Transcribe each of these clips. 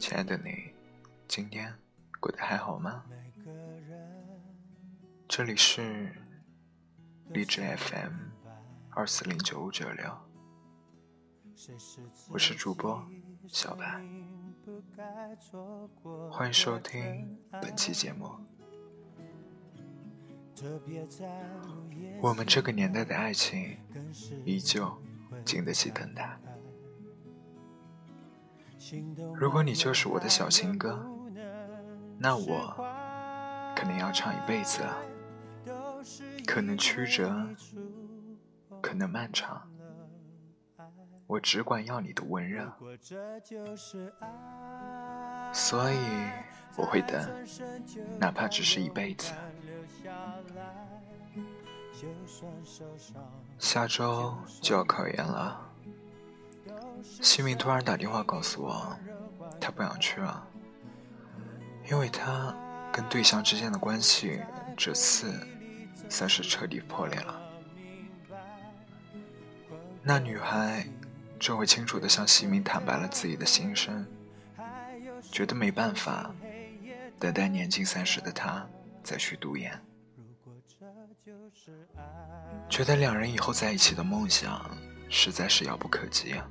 亲爱的你，今天过得还好吗？这里是荔枝 FM 二四零九五九六，我是主播小白，欢迎收听本期节目。我们这个年代的爱情，依旧经得起等待。如果你就是我的小情歌，那我肯定要唱一辈子了。可能曲折，可能漫长，我只管要你的温热。所以我会等，哪怕只是一辈子。下周就要考研了。西明突然打电话告诉我，他不想去了，因为他跟对象之间的关系这次算是彻底破裂了。那女孩这回清楚的向西明坦白了自己的心声，觉得没办法等待年近三十的他再去读研，觉得两人以后在一起的梦想实在是遥不可及啊。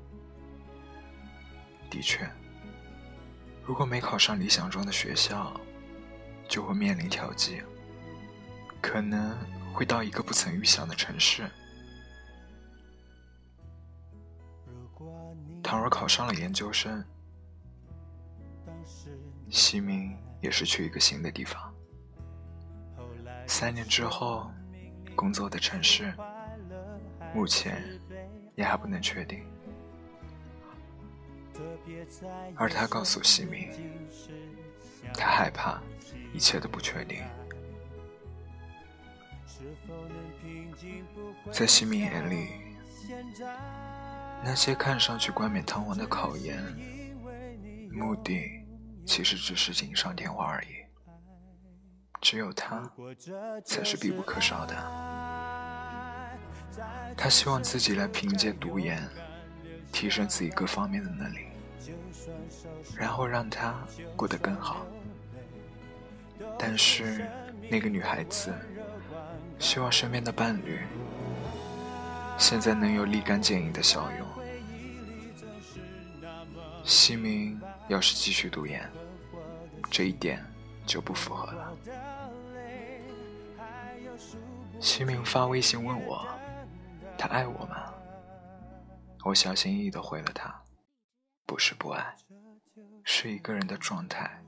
的确，如果没考上理想中的学校，就会面临调剂，可能会到一个不曾预想的城市。倘若考上了研究生，西明也是去一个新的地方。三年之后，工作的城市，目前也还不能确定。而他告诉西明，他害怕一切都不确定。在西明眼里，那些看上去冠冕堂皇的考研，目的其实只是锦上添花而已。只有他，才是必不可少的。他希望自己来凭借读研，提升自己各方面的能力。然后让他过得更好，但是那个女孩子希望身边的伴侣现在能有立竿见影的笑容。西明要是继续读研，这一点就不符合了。西明发微信问我，他爱我吗？我小心翼翼的回了他。不是不爱，是一个人的状态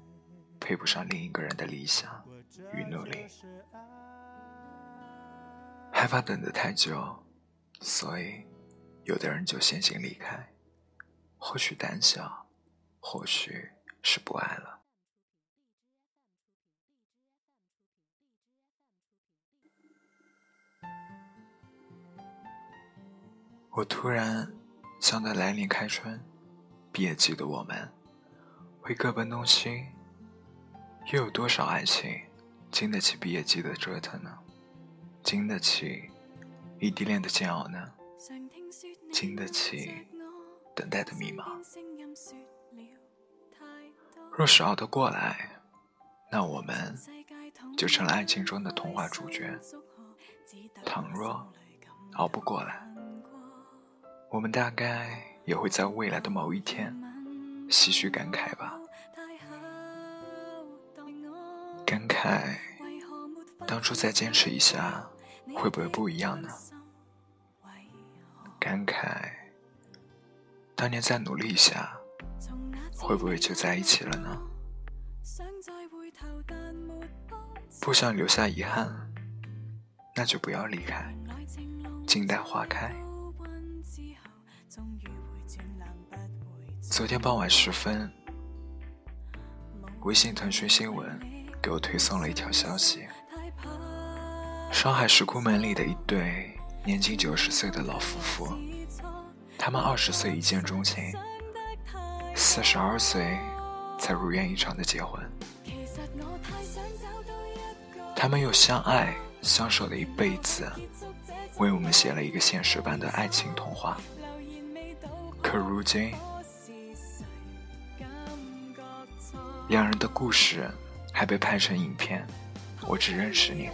配不上另一个人的理想与努力，害怕等得太久，所以有的人就先行离开。或许胆小，或许是不爱了。我突然想到来年开春。毕业季的我们，会各奔东西，又有多少爱情经得起毕业季的折腾呢？经得起异地恋的煎熬呢？经得起等待的迷茫？若是熬得过来，那我们就成了爱情中的童话主角；倘若熬不过来，我们大概……也会在未来的某一天唏嘘感慨吧，感慨当初再坚持一下会不会不一样呢？感慨当年再努力一下会不会就在一起了呢？不想留下遗憾，那就不要离开，静待花开。昨天傍晚时分，微信腾讯新闻给我推送了一条消息：上海石库门里的一对年近九十岁的老夫妇，他们二十岁一见钟情，四十二岁才如愿以偿的结婚。他们有相爱相守的一辈子，为我们写了一个现实版的爱情童话。可如今。两人的故事还被拍成影片，《我只认识你》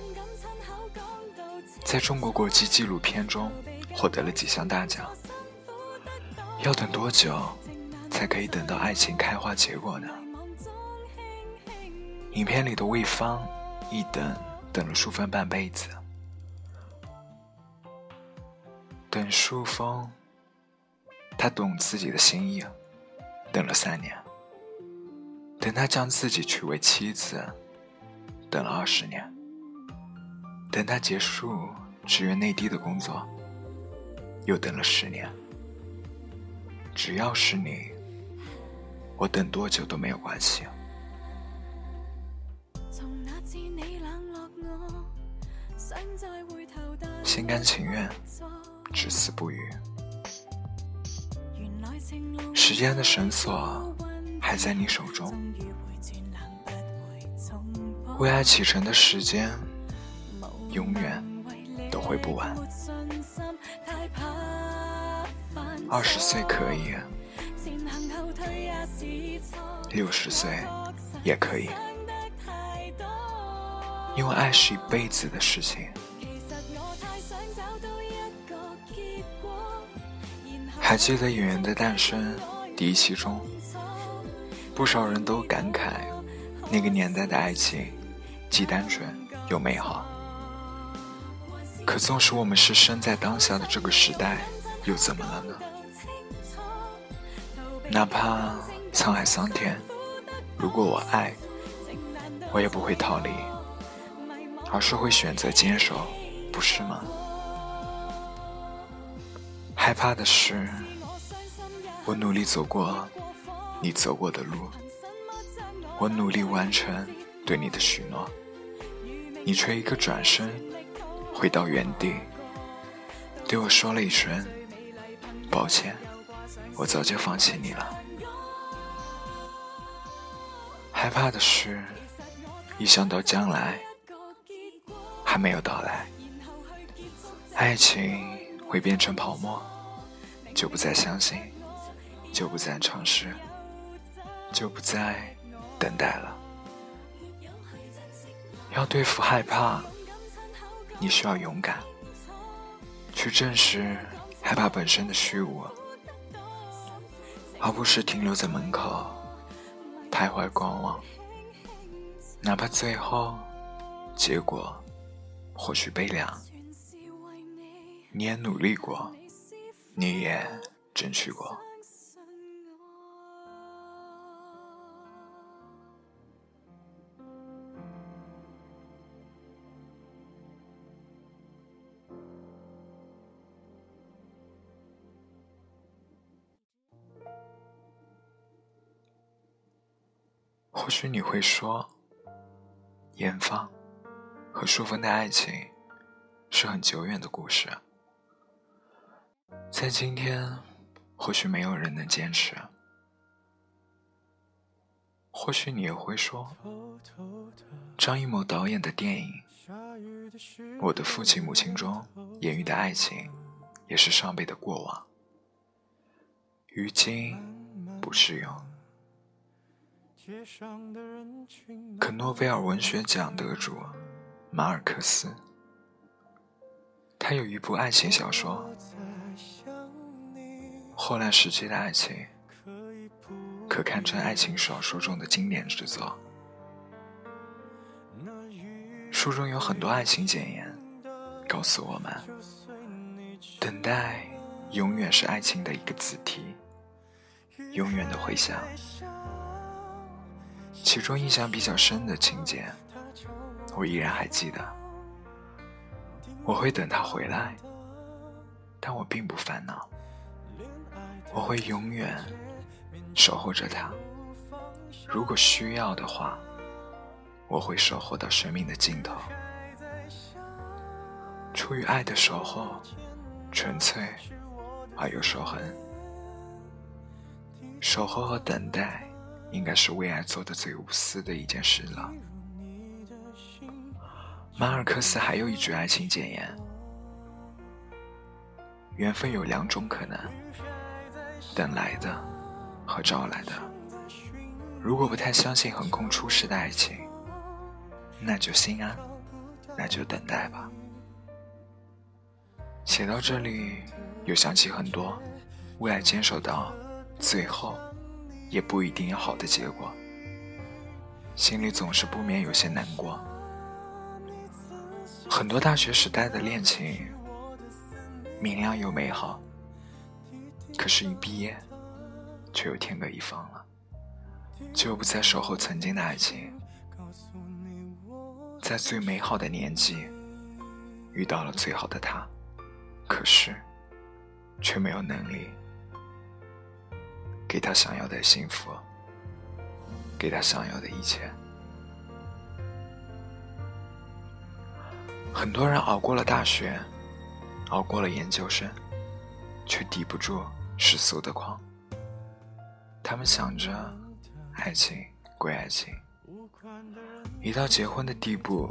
在中国国际纪录片中获得了几项大奖。要等多久才可以等到爱情开花结果呢？影片里的魏芳一等等了淑芬半辈子，等淑芬，他懂自己的心意，等了三年；等他将自己娶为妻子，等了二十年；等他结束支援内地的工作，又等了十年。只要是你，我等多久都没有关系。心甘情愿，至死不渝。时间的绳索还在你手中，为爱启程的时间，永远都回不完。二十岁可以，六十岁也可以，因为爱是一辈子的事情。还记得《演员的诞生》第一期中，不少人都感慨那个年代的爱情既单纯又美好。可纵使我们是生在当下的这个时代，又怎么了呢？哪怕沧海桑田，如果我爱，我也不会逃离，而是会选择坚守，不是吗？害怕的是，我努力走过你走过的路，我努力完成对你的许诺，你却一个转身回到原地，对我说了一声抱歉，我早就放弃你了。害怕的是，一想到将来还没有到来，爱情会变成泡沫。就不再相信，就不再尝试，就不再等待了。要对付害怕，你需要勇敢，去正视害怕本身的虚无，而不是停留在门口徘徊观望。哪怕最后结果或许悲凉，你也努力过。你也争取过。或许你会说，严芳和淑芬的爱情是很久远的故事。在今天，或许没有人能坚持。或许你也会说，张艺谋导演的电影《我的父亲母亲》中演绎的爱情，也是上辈的过往，于今不适用。可诺贝尔文学奖得主马尔克斯，他有一部爱情小说。后来时期的爱情，可堪称爱情小说中的经典之作。书中有很多爱情箴言，告诉我们，等待永远是爱情的一个子题，永远的回响。其中印象比较深的情节，我依然还记得。我会等他回来，但我并不烦恼。我会永远守候着他。如果需要的话，我会守候到生命的尽头。出于爱的守候，纯粹而又守恒。守候和等待，应该是为爱做的最无私的一件事了。马尔克斯还有一句爱情简言：缘分有两种可能。等来的和招来的，如果不太相信横空出世的爱情，那就心安，那就等待吧。写到这里，又想起很多为爱坚守到最后，也不一定有好的结果，心里总是不免有些难过。很多大学时代的恋情，明亮又美好，可是，一毕业，却又天各一方了，就不再守候曾经的爱情。在最美好的年纪，遇到了最好的他，可是，却没有能力给他想要的幸福，给他想要的一切。很多人熬过了大学，熬过了研究生，却抵不住世俗的狂。他们想着，爱情归爱情，一到结婚的地步，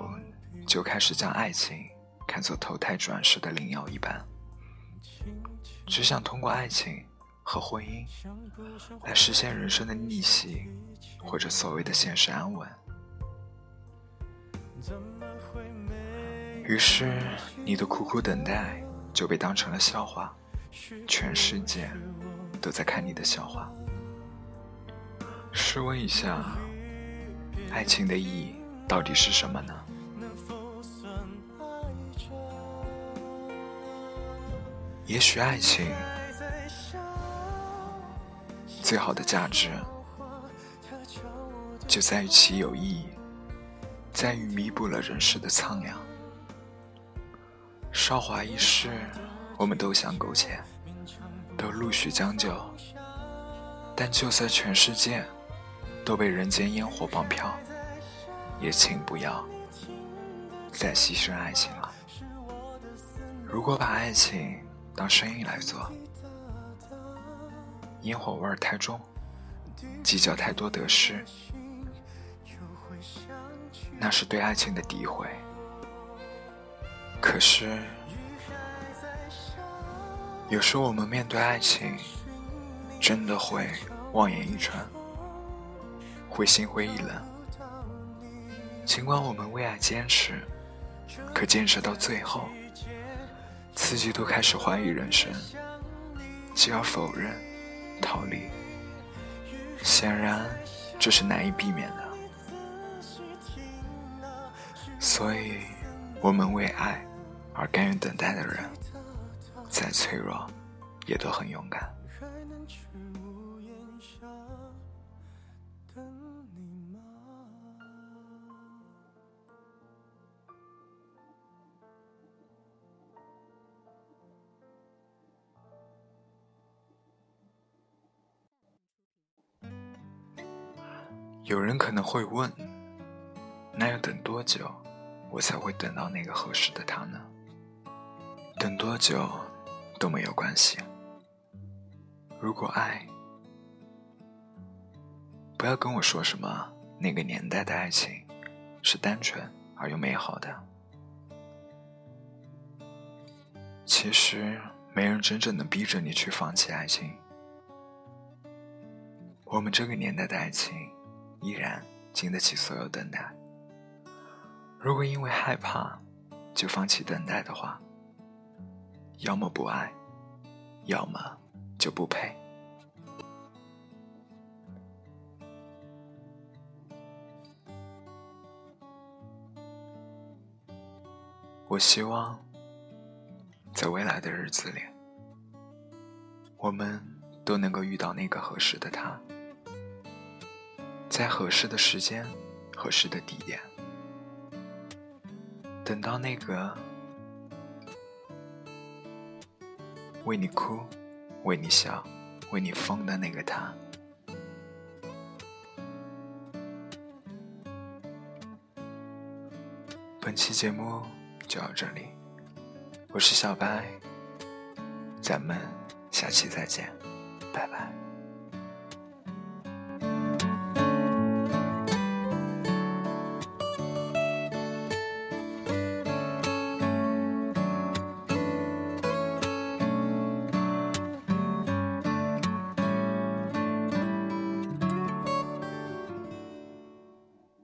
就开始将爱情看作投胎转世的灵药一般，只想通过爱情和婚姻来实现人生的逆袭，或者所谓的现实安稳。于是，你的苦苦等待就被当成了笑话，全世界都在看你的笑话。试问一下，爱情的意义到底是什么呢？也许爱情最好的价值，就在于其有意义，在于弥补了人世的苍凉。韶华一世，我们都想苟且，都陆续将就。但就算全世界都被人间烟火绑票，也请不要再牺牲爱情了。如果把爱情当生意来做，烟火味儿太重，计较太多得失，那是对爱情的诋毁。可是，有时候我们面对爱情，真的会望眼欲穿，会心灰意冷。尽管我们为爱坚持，可坚持到最后，自己都开始怀疑人生，继而否认、逃离。显然，这是难以避免的。所以，我们为爱。而甘愿等待的人，再脆弱，也都很勇敢。有人可能会问：那要等多久，我才会等到那个合适的他呢？等多久都没有关系。如果爱，不要跟我说什么那个年代的爱情是单纯而又美好的。其实没人真正能逼着你去放弃爱情。我们这个年代的爱情依然经得起所有等待。如果因为害怕就放弃等待的话，要么不爱，要么就不配。我希望，在未来的日子里，我们都能够遇到那个合适的他，在合适的时间、合适的地点，等到那个。为你哭，为你笑，为你疯的那个他。本期节目就到这里，我是小白，咱们下期再见，拜拜。